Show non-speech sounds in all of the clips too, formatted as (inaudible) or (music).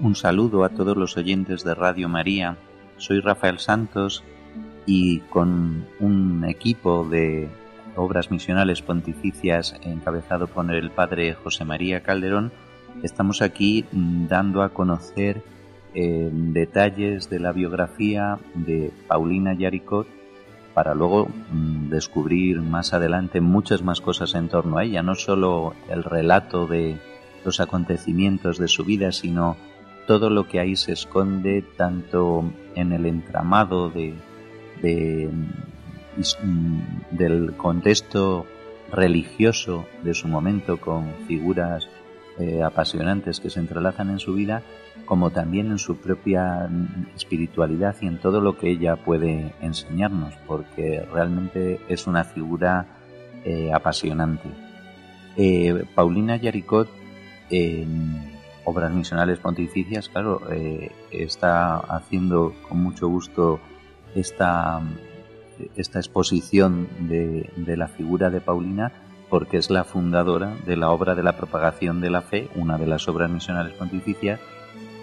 Un saludo a todos los oyentes de Radio María. Soy Rafael Santos y con un equipo de obras misionales pontificias encabezado por el padre José María Calderón, estamos aquí dando a conocer eh, detalles de la biografía de Paulina Yaricot para luego mm, descubrir más adelante muchas más cosas en torno a ella, no solo el relato de los acontecimientos de su vida, sino todo lo que ahí se esconde tanto en el entramado de, mm, del contexto religioso de su momento con figuras eh, apasionantes que se entrelazan en su vida, como también en su propia espiritualidad y en todo lo que ella puede enseñarnos, porque realmente es una figura eh, apasionante. Eh, Paulina Yaricot Obras Misionales Pontificias, claro, eh, está haciendo con mucho gusto esta, esta exposición de, la figura de Paulina porque es la fundadora de la obra de la propagación de la fe, una de las obras misionales pontificias,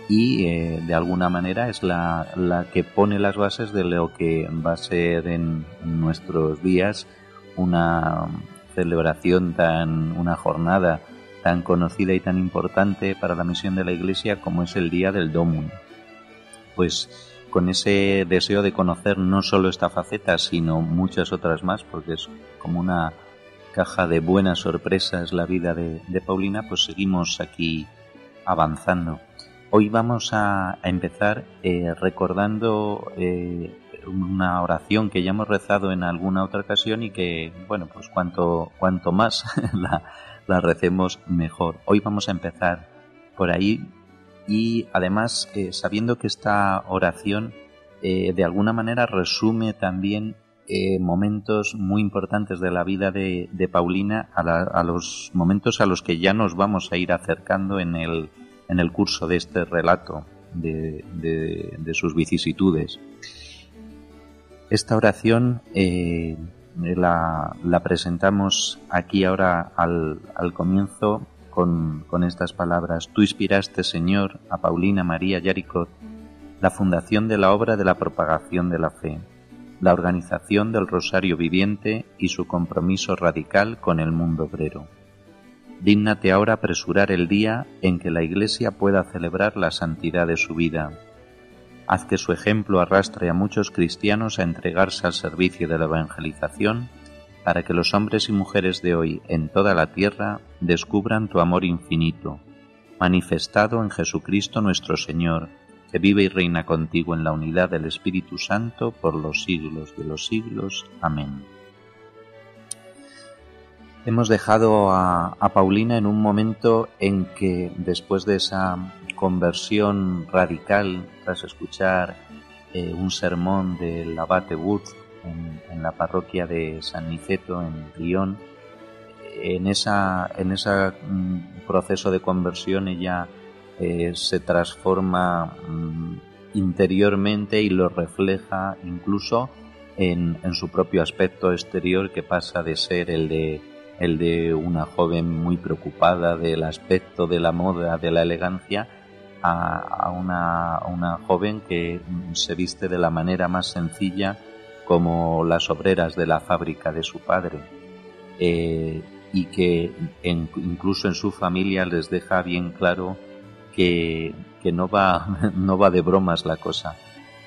y eh, de alguna manera es la, la, que pone las bases de lo que va a ser en nuestros días una celebración tan, una jornada tan conocida y tan importante para la misión de la Iglesia como es el Día del Domum. Pues con ese deseo de conocer no solo esta faceta, sino muchas otras más, porque es como una caja de buenas sorpresas la vida de, Paulina, pues seguimos aquí avanzando. Hoy vamos a, empezar eh, recordando eh, una oración que ya hemos rezado en alguna otra ocasión y que, bueno, pues cuanto, cuanto más (laughs) la, la recemos mejor. Hoy vamos a empezar por ahí y además eh, sabiendo que esta oración eh, de alguna manera resume también eh, momentos muy importantes de la vida de, Paulina a, los momentos a los que ya nos vamos a ir acercando en el, en el curso de este relato de, de sus vicisitudes. Esta oración la, presentamos aquí ahora al, comienzo con, con, estas palabras. Tú inspiraste, Señor, a Paulina María Yaricot la fundación de la obra de la propagación de la fe, la organización del Rosario Viviente y su compromiso radical con el mundo obrero. Dígnate ahora apresurar el día en que la Iglesia pueda celebrar la santidad de su vida Haz que su ejemplo arrastre a muchos cristianos a entregarse al servicio de la evangelización, para que los hombres y mujeres de hoy en toda la tierra descubran tu amor infinito, manifestado en Jesucristo nuestro Señor, que vive y reina contigo en la unidad del Espíritu Santo por los siglos de los siglos. Amén. Hemos dejado a, Paulina en un momento en que, después de esa conversión radical tras escuchar eh, un sermón del abate Wood en, la parroquia de San Niceto en Lyon. En esa en ese mm, proceso de conversión ella eh, se transforma mm, interiormente y lo refleja incluso en, en su propio aspecto exterior que pasa de ser el de el de una joven muy preocupada del aspecto de la moda, de la elegancia, a, una, joven que se viste de la manera más sencilla como las obreras de la fábrica de su padre eh, y que incluso en su familia les deja bien claro que, no, va, (laughs) no va de bromas la cosa.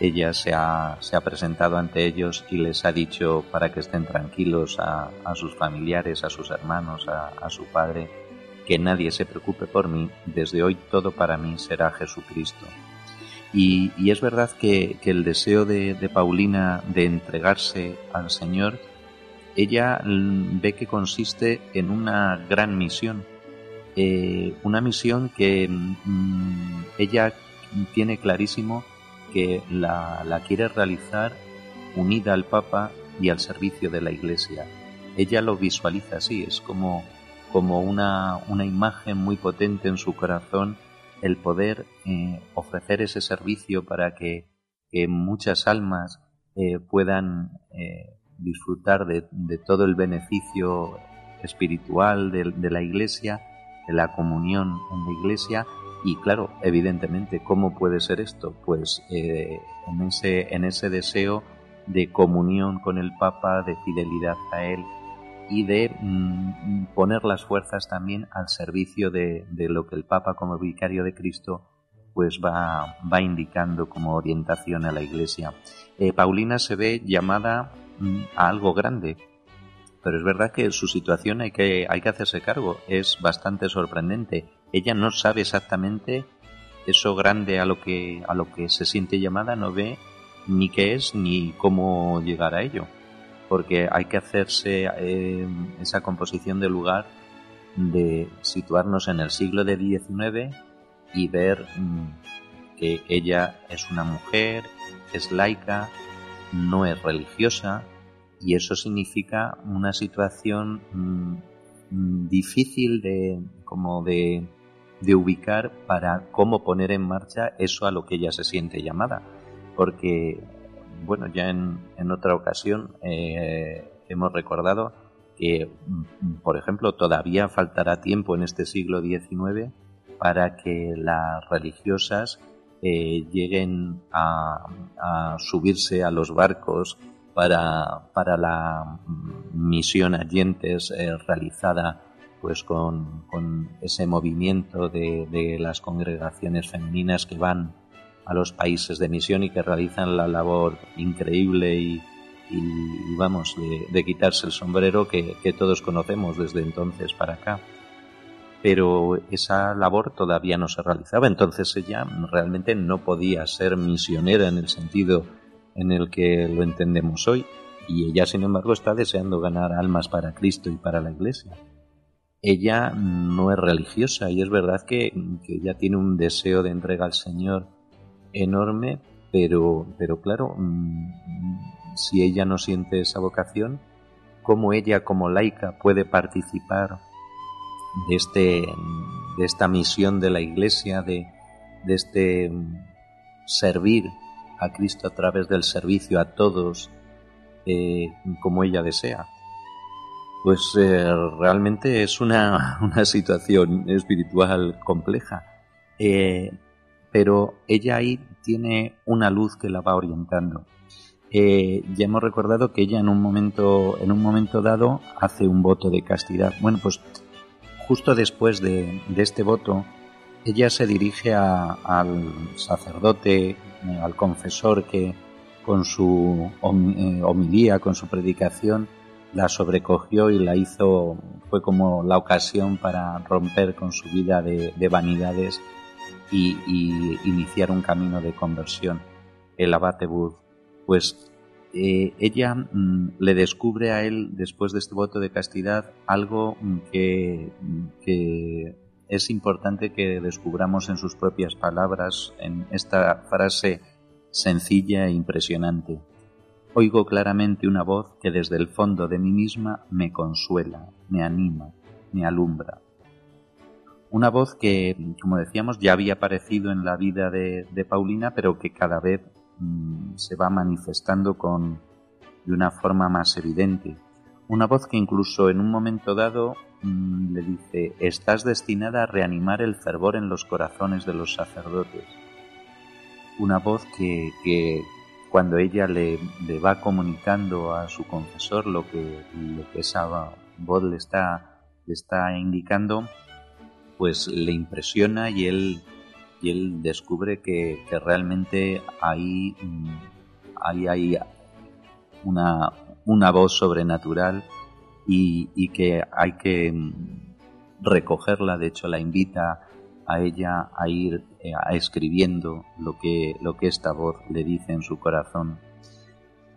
Ella se ha, se ha, presentado ante ellos y les ha dicho para que estén tranquilos a, sus familiares, a sus hermanos, a su padre, que nadie se preocupe por mí, desde hoy todo para mí será Jesucristo. Y, es verdad que, el deseo de, Paulina de entregarse al Señor, ella ve que consiste en una gran misión, eh, una misión que mm, ella tiene clarísimo que la, quiere realizar unida al Papa y al servicio de la Iglesia. Ella lo visualiza así, es como, como una, una imagen muy potente en su corazón el poder eh, ofrecer ese servicio para que, muchas almas eh, puedan eh, disfrutar de, de, todo el beneficio espiritual de, la Iglesia, de la comunión en la Iglesia. Y claro, evidentemente, ¿cómo puede ser esto? Pues en, ese, en ese deseo de comunión con el Papa, de fidelidad a Él, y de mm, poner las fuerzas también al servicio de, lo que el Papa como vicario de Cristo pues va, va indicando como orientación a la Iglesia. Eh, Paulina se ve llamada mm, a algo grande, pero es verdad que su situación hay que, hay que hacerse cargo, es bastante sorprendente. Ella no sabe exactamente eso grande a lo que, a lo que se siente llamada, no ve ni qué es ni cómo llegar a ello porque hay que hacerse eh, esa composición de lugar de situarnos en el siglo de XIX y ver mm, que ella es una mujer, es laica, no es religiosa y eso significa una situación mm, mm, difícil de como de, de ubicar para cómo poner en marcha eso a lo que ella se siente llamada. Porque bueno, ya en, en otra ocasión eh, hemos recordado que, mm, por ejemplo, todavía faltará tiempo en este siglo XIX para que las religiosas eh, lleguen a, subirse a los barcos para, para la misión Allentes eh, realizada pues con, con ese movimiento de, de, las congregaciones femeninas que van a los países de misión y que realizan la labor increíble y, vamos, de, quitarse el sombrero que, todos conocemos desde entonces para acá. Pero esa labor todavía no se realizaba, entonces ella realmente no podía ser misionera en el sentido en el que lo entendemos hoy, y ella sin embargo está deseando ganar almas para Cristo y para la Iglesia. Ella no es religiosa y es verdad que, que ella tiene un deseo de entrega al Señor enorme, pero, pero claro, mm, si ella no siente esa vocación, ¿cómo ella como laica puede participar de, este, de esta misión de la Iglesia, de, de este mm, servir a Cristo a través del servicio a todos eh, como ella desea? Pues eh, realmente es una, (laughs) una, situación espiritual compleja. Eh, pero ella ahí tiene una luz que la va orientando. Ya hemos recordado que ella en un momento, en un momento dado hace un voto de castidad. Bueno, pues justo después de, este voto, ella se dirige al sacerdote, eh, al confesor que con su eh, homilía, con su predicación, la sobrecogió y la hizo, fue como la ocasión para romper con su vida de vanidades y, iniciar un camino de conversión. El abate Booth, pues eh, ella mm, le descubre a él, después de este voto de castidad, algo mm, que, que es importante que descubramos en sus propias palabras, en esta frase sencilla e impresionante. Oigo claramente una voz que desde el fondo de mí misma me consuela, me anima, me alumbra. Una voz que, como decíamos, ya había aparecido en la vida de, Paulina, pero que cada vez mm, se va manifestando con, de una forma más evidente. Una voz que incluso en un momento dado mm, le dice, estás destinada a reanimar el fervor en los corazones de los sacerdotes. Una voz que, que cuando ella le, le, va comunicando a su confesor lo que, que esa voz le está, le está indicando, pues le impresiona y él, y él descubre que, realmente ahí, ahí hay una, una voz sobrenatural y, que hay que recogerla, de hecho la invita a ella a ir eh, a escribiendo lo que, lo que esta voz le dice en su corazón.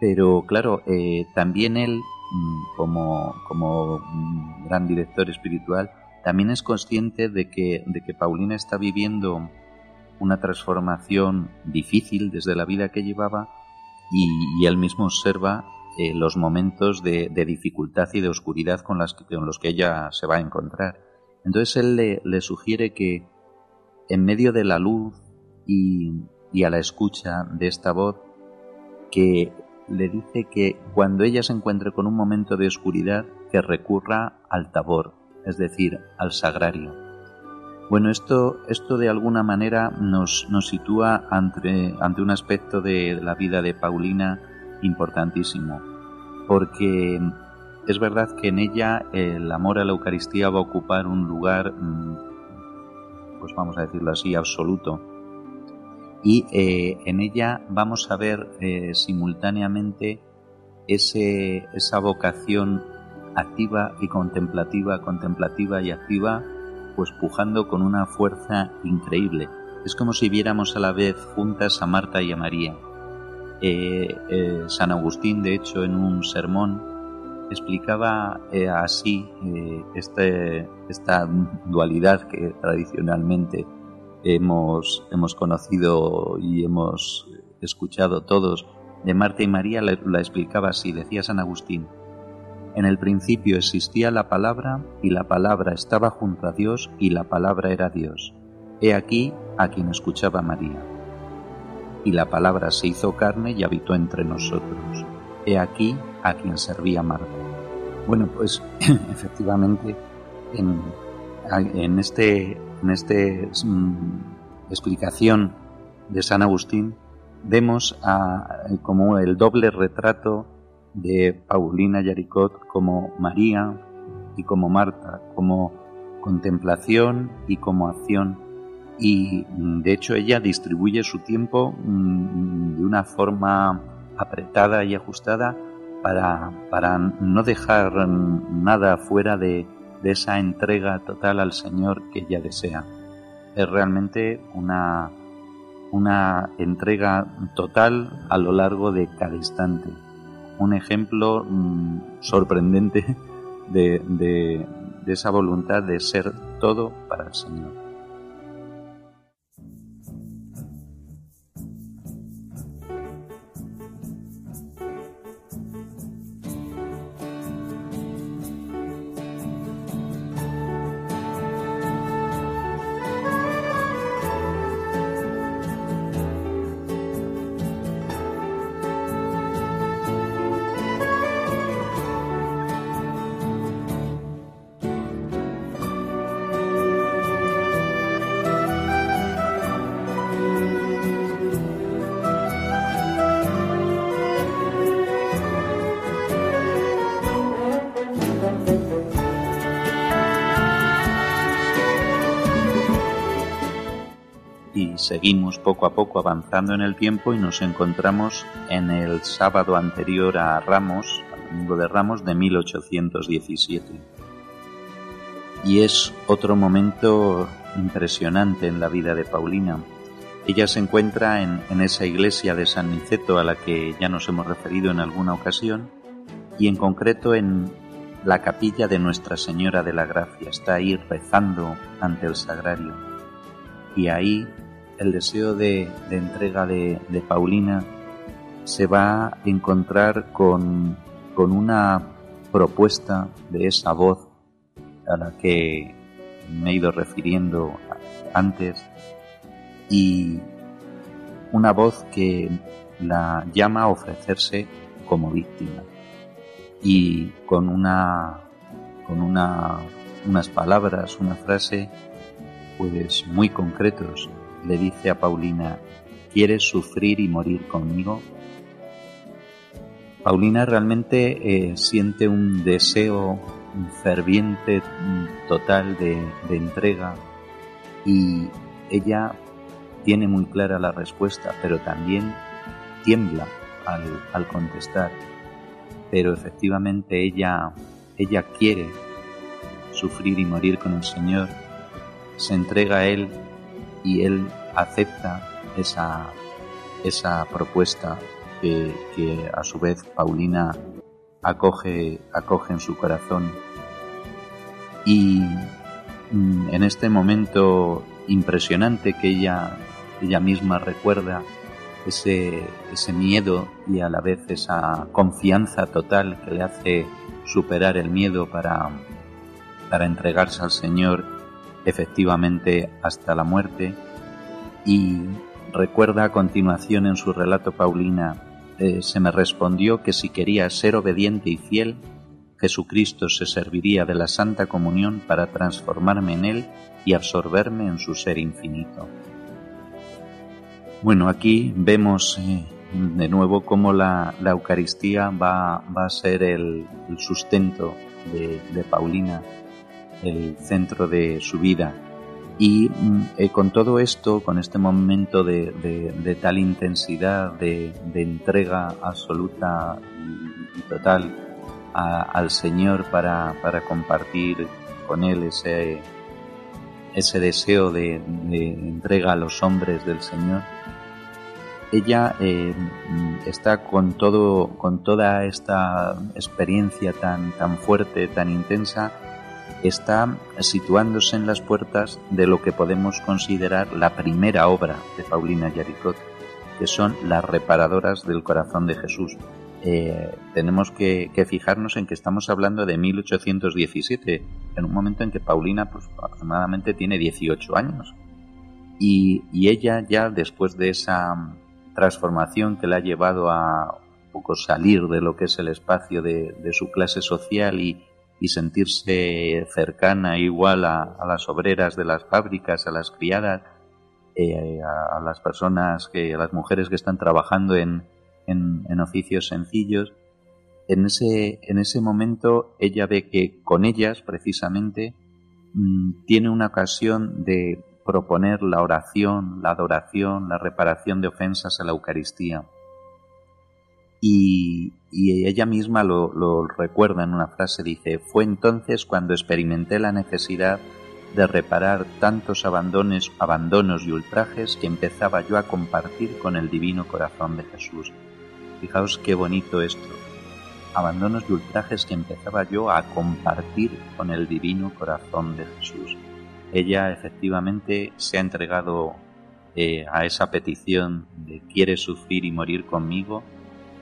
Pero claro, eh, también él, mm, como, como gran director espiritual, también es consciente de que, de que Paulina está viviendo una transformación difícil desde la vida que llevaba y, él mismo observa eh, los momentos de, dificultad y de oscuridad con, los que ella se va a encontrar. Entonces él le, sugiere que en medio de la luz y, a la escucha de esta voz, que le dice que cuando ella se encuentre con un momento de oscuridad, que recurra al tabor, es decir, al sagrario. Bueno, esto, esto de alguna manera nos, sitúa ante un aspecto de la vida de Paulina importantísimo, porque es verdad que en ella el amor a la Eucaristía va a ocupar un lugar, mm, pues vamos a decirlo así, absoluto. Y eh, en ella vamos a ver eh, simultáneamente ese, esa vocación activa y contemplativa, contemplativa y activa, pues pujando con una fuerza increíble. Es como si viéramos a la vez juntas a Marta y a María. Eh, eh, San Agustín, de hecho, en un sermón explicaba eh, así este, esta dualidad que tradicionalmente hemos, hemos conocido y hemos escuchado todos de Marta y María, la, la explicaba así, decía San Agustín, en el principio existía la palabra, y la palabra estaba junto a Dios, y la palabra era Dios. He aquí a quien escuchaba María. Y la palabra se hizo carne y habitó entre nosotros. He aquí a quien servía Marta. Bueno, pues (clears throat) efectivamente en, en este, en este mm, explicación de San Agustín vemos a, como el doble retrato de Paulina Yaricot como María y como Marta, como contemplación y como acción. Y mm, de hecho ella distribuye su tiempo mm, de una forma apretada y ajustada para, para no dejar nada fuera de, de esa entrega total al Señor que ella desea. Es realmente una, una entrega total a lo largo de cada instante un ejemplo mm, sorprendente de, de esa voluntad de ser todo para el Señor. Seguimos poco a poco avanzando en el tiempo y nos encontramos en el sábado anterior a Ramos, al domingo de Ramos de 1817. Y es otro momento impresionante en la vida de Paulina. Ella se encuentra en, en esa iglesia de San Niceto a la que ya nos hemos referido en alguna ocasión y en concreto en la capilla de Nuestra Señora de la Gracia. Está ahí rezando ante el sagrario. Y ahí el deseo de, entrega de, Paulina se va a encontrar con, una propuesta de esa voz a la que me he ido refiriendo antes y una voz que la llama a ofrecerse como víctima y con una con una unas palabras una frase pues muy concretos le dice a Paulina, ¿quieres sufrir y morir conmigo? Paulina realmente eh, siente un deseo ferviente total de, entrega y ella tiene muy clara la respuesta, pero también tiembla al, al contestar. Pero efectivamente ella, ella quiere sufrir y morir con el Señor, se entrega a Él y él acepta esa, esa propuesta que, que, a su vez Paulina acoge, acoge en su corazón. Y mm, en este momento impresionante que ella, ella misma recuerda, ese, ese miedo y a la vez esa confianza total que le hace superar el miedo para, para entregarse al Señor efectivamente hasta la muerte. Y recuerda a continuación en su relato Paulina, eh, se me respondió que si quería ser obediente y fiel, Jesucristo se serviría de la Santa Comunión para transformarme en Él y absorberme en su ser infinito. Bueno, aquí vemos eh, de nuevo cómo la, Eucaristía va, a ser el, sustento de, Paulina, el centro de su vida. Y mm, eh, con todo esto, con este momento de, tal intensidad, de, entrega absoluta y, total al Señor para, para compartir con Él ese, ese deseo de, entrega a los hombres del Señor, ella eh, está con todo, con toda esta experiencia tan, tan fuerte, tan intensa, está situándose en las puertas de lo que podemos considerar la primera obra de Paulina Yaricot, que son las reparadoras del corazón de Jesús. Eh, tenemos que, fijarnos en que estamos hablando de 1817, en un momento en que Paulina pues, aproximadamente tiene 18 años. Y, ella ya después de esa transformación que le ha llevado a poco salir de lo que es el espacio de, su clase social y, sentirse cercana igual a, las obreras de las fábricas, a las criadas, eh, a, las personas, que, a las mujeres que están trabajando en, en, oficios sencillos, en ese, en ese momento ella ve que con ellas precisamente mm, tiene una ocasión de proponer la oración, la adoración, la reparación de ofensas a la Eucaristía. Y, ella misma lo, recuerda en una frase, dice, fue entonces cuando experimenté la necesidad de reparar tantos abandones, abandonos y ultrajes que empezaba yo a compartir con el divino corazón de Jesús. Fijaos qué bonito esto. Abandonos y ultrajes que empezaba yo a compartir con el divino corazón de Jesús. Ella efectivamente se ha entregado eh, a esa petición de quiere sufrir y morir conmigo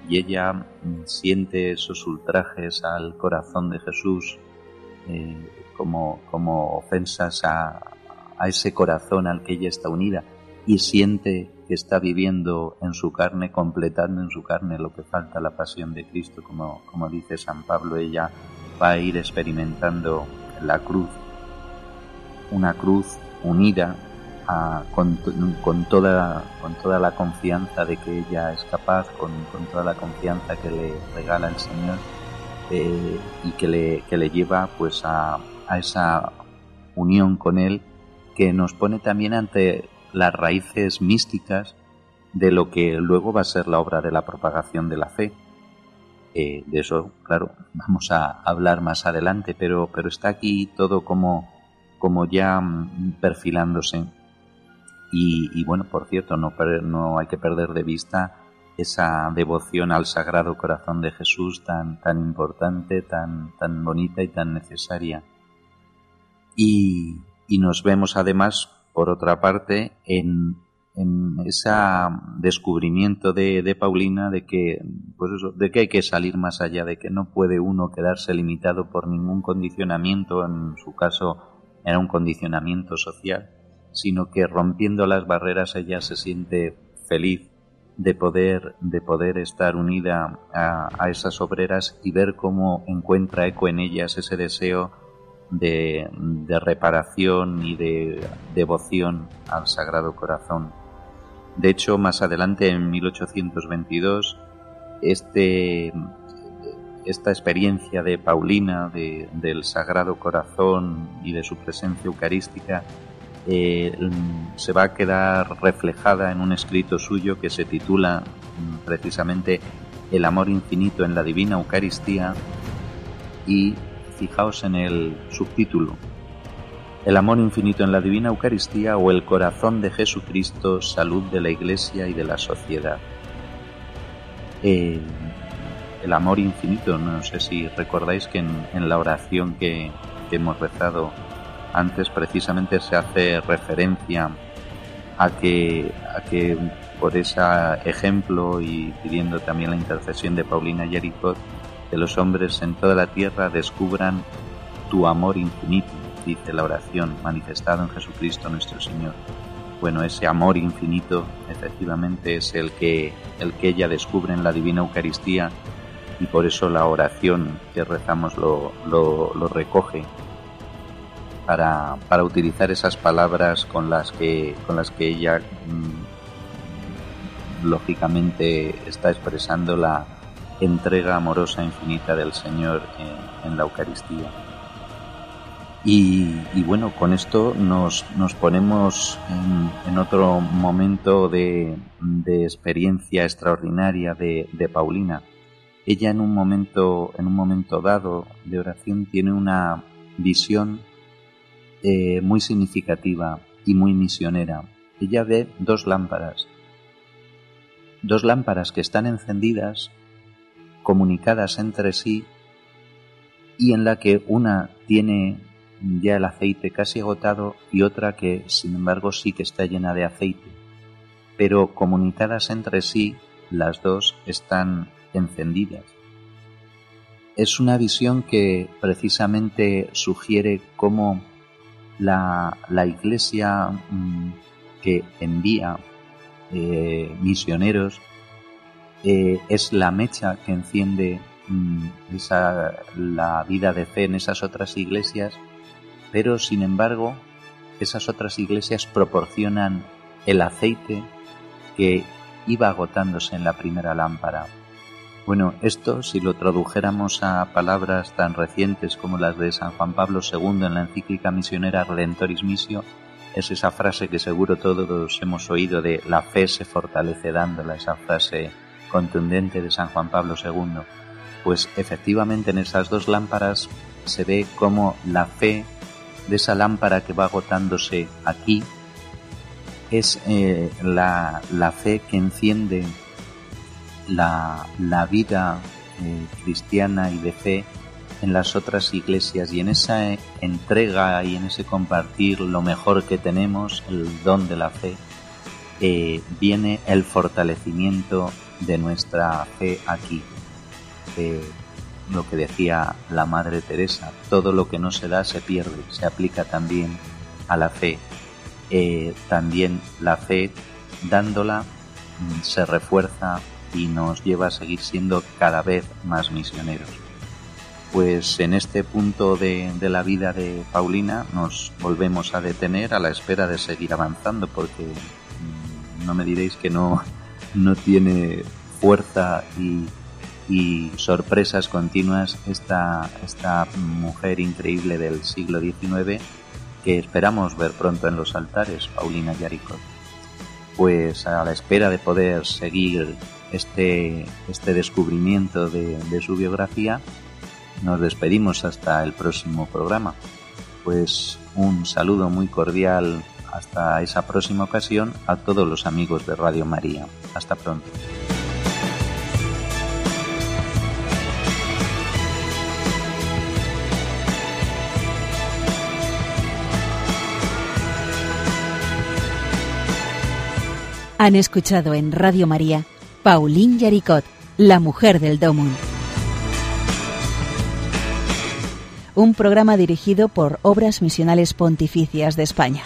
y ella mm, siente esos ultrajes al corazón de Jesús eh, como, como ofensas a, a ese corazón al que ella está unida y siente que está viviendo en su carne, completando en su carne lo que falta la pasión de Cristo, como, como dice San Pablo, ella va a ir experimentando la cruz, una cruz unida con, toda, con toda la confianza de que ella es capaz, con, toda la confianza que le regala el Señor eh, y que le, que le lleva pues a, a esa unión con Él que nos pone también ante las raíces místicas de lo que luego va a ser la obra de la propagación de la fe. Eh, de eso, claro, vamos a hablar más adelante, pero, pero está aquí todo como, como ya mm, perfilándose. Y, bueno, por cierto, no, no hay que perder de vista esa devoción al Sagrado Corazón de Jesús tan, tan importante, tan, tan bonita y tan necesaria. Y, y nos vemos además por otra parte, en, ese descubrimiento de, Paulina de que, pues de que hay que salir más allá, de que no puede uno quedarse limitado por ningún condicionamiento, en su caso era un condicionamiento social, sino que rompiendo las barreras ella se siente feliz de poder, de poder estar unida a, a esas obreras y ver cómo encuentra eco en ellas ese deseo de, reparación y de devoción al Sagrado Corazón. De hecho, más adelante, en 1822, este, esta experiencia de Paulina, del Sagrado Corazón y de su presencia eucarística, eh, se va a quedar reflejada en un escrito suyo que se titula mm, precisamente El amor infinito en la divina Eucaristía y fijaos en el subtítulo, El amor infinito en la Divina Eucaristía o el corazón de Jesucristo, salud de la Iglesia y de la sociedad. el amor infinito, no sé si recordáis que en, la oración que, hemos rezado antes precisamente se hace referencia a que, a que por ese ejemplo y pidiendo también la intercesión de Paulina Yericot, que los hombres en toda la tierra descubran tu amor infinito, dice la oración, manifestado en Jesucristo nuestro Señor. Bueno, ese amor infinito efectivamente es el que, el que ella descubre en la Divina Eucaristía y por eso la oración que rezamos lo, lo, recoge para, para, utilizar esas palabras con las que, con las que ella mm, lógicamente está expresando la entrega amorosa infinita del Señor en, la Eucaristía. Y, bueno, con esto nos, nos ponemos en, otro momento de, experiencia extraordinaria de, Paulina. Ella en un momento, en un momento dado de oración tiene una visión eh, muy significativa y muy misionera. Ella ve dos lámparas dos lámparas que están encendidas, comunicadas entre sí, y en la que una tiene ya el aceite casi agotado y otra que sin embargo sí que está llena de aceite, pero comunicadas entre sí las dos están encendidas. Es una visión que precisamente sugiere cómo la, la iglesia mm, que envía eh, misioneros eh, es la mecha que enciende mm, esa, la vida de fe en esas otras iglesias, pero sin embargo esas otras iglesias proporcionan el aceite que iba agotándose en la primera lámpara. Bueno, esto si lo tradujéramos a palabras tan recientes como las de San Juan Pablo II en la encíclica misionera Redentoris Missio, es esa frase que seguro todos hemos oído de la fe se fortalece dándola, esa frase contundente de San Juan Pablo II. Pues efectivamente en esas dos lámparas se ve como la fe de esa lámpara que va agotándose aquí es eh, la, fe que enciende la, vida eh, cristiana y de fe en las otras iglesias y en esa entrega y en ese compartir lo mejor que tenemos, el don de la fe, eh, viene el fortalecimiento de nuestra fe aquí. lo que decía la Madre Teresa, todo lo que no se da se pierde, se aplica también a la fe. Eh, también la fe, dándola, mm, se refuerza y nos lleva a seguir siendo cada vez más misioneros pues en este punto de, la vida de Paulina nos volvemos a detener a la espera de seguir avanzando porque mm, no me diréis que no, (laughs) no tiene fuerza y, sorpresas continuas esta, esta mujer increíble del siglo XIX que esperamos ver pronto en los altares, Paulina Yaricot. Pues a la espera de poder seguir este, este descubrimiento de su biografía, nos despedimos hasta el próximo programa. Pues un saludo muy cordial hasta esa próxima ocasión a todos los amigos de Radio María. Hasta pronto. Han escuchado en Radio María Pauline Yaricot, la mujer del Domun. un programa dirigido por Obras Misionales Pontificias de España.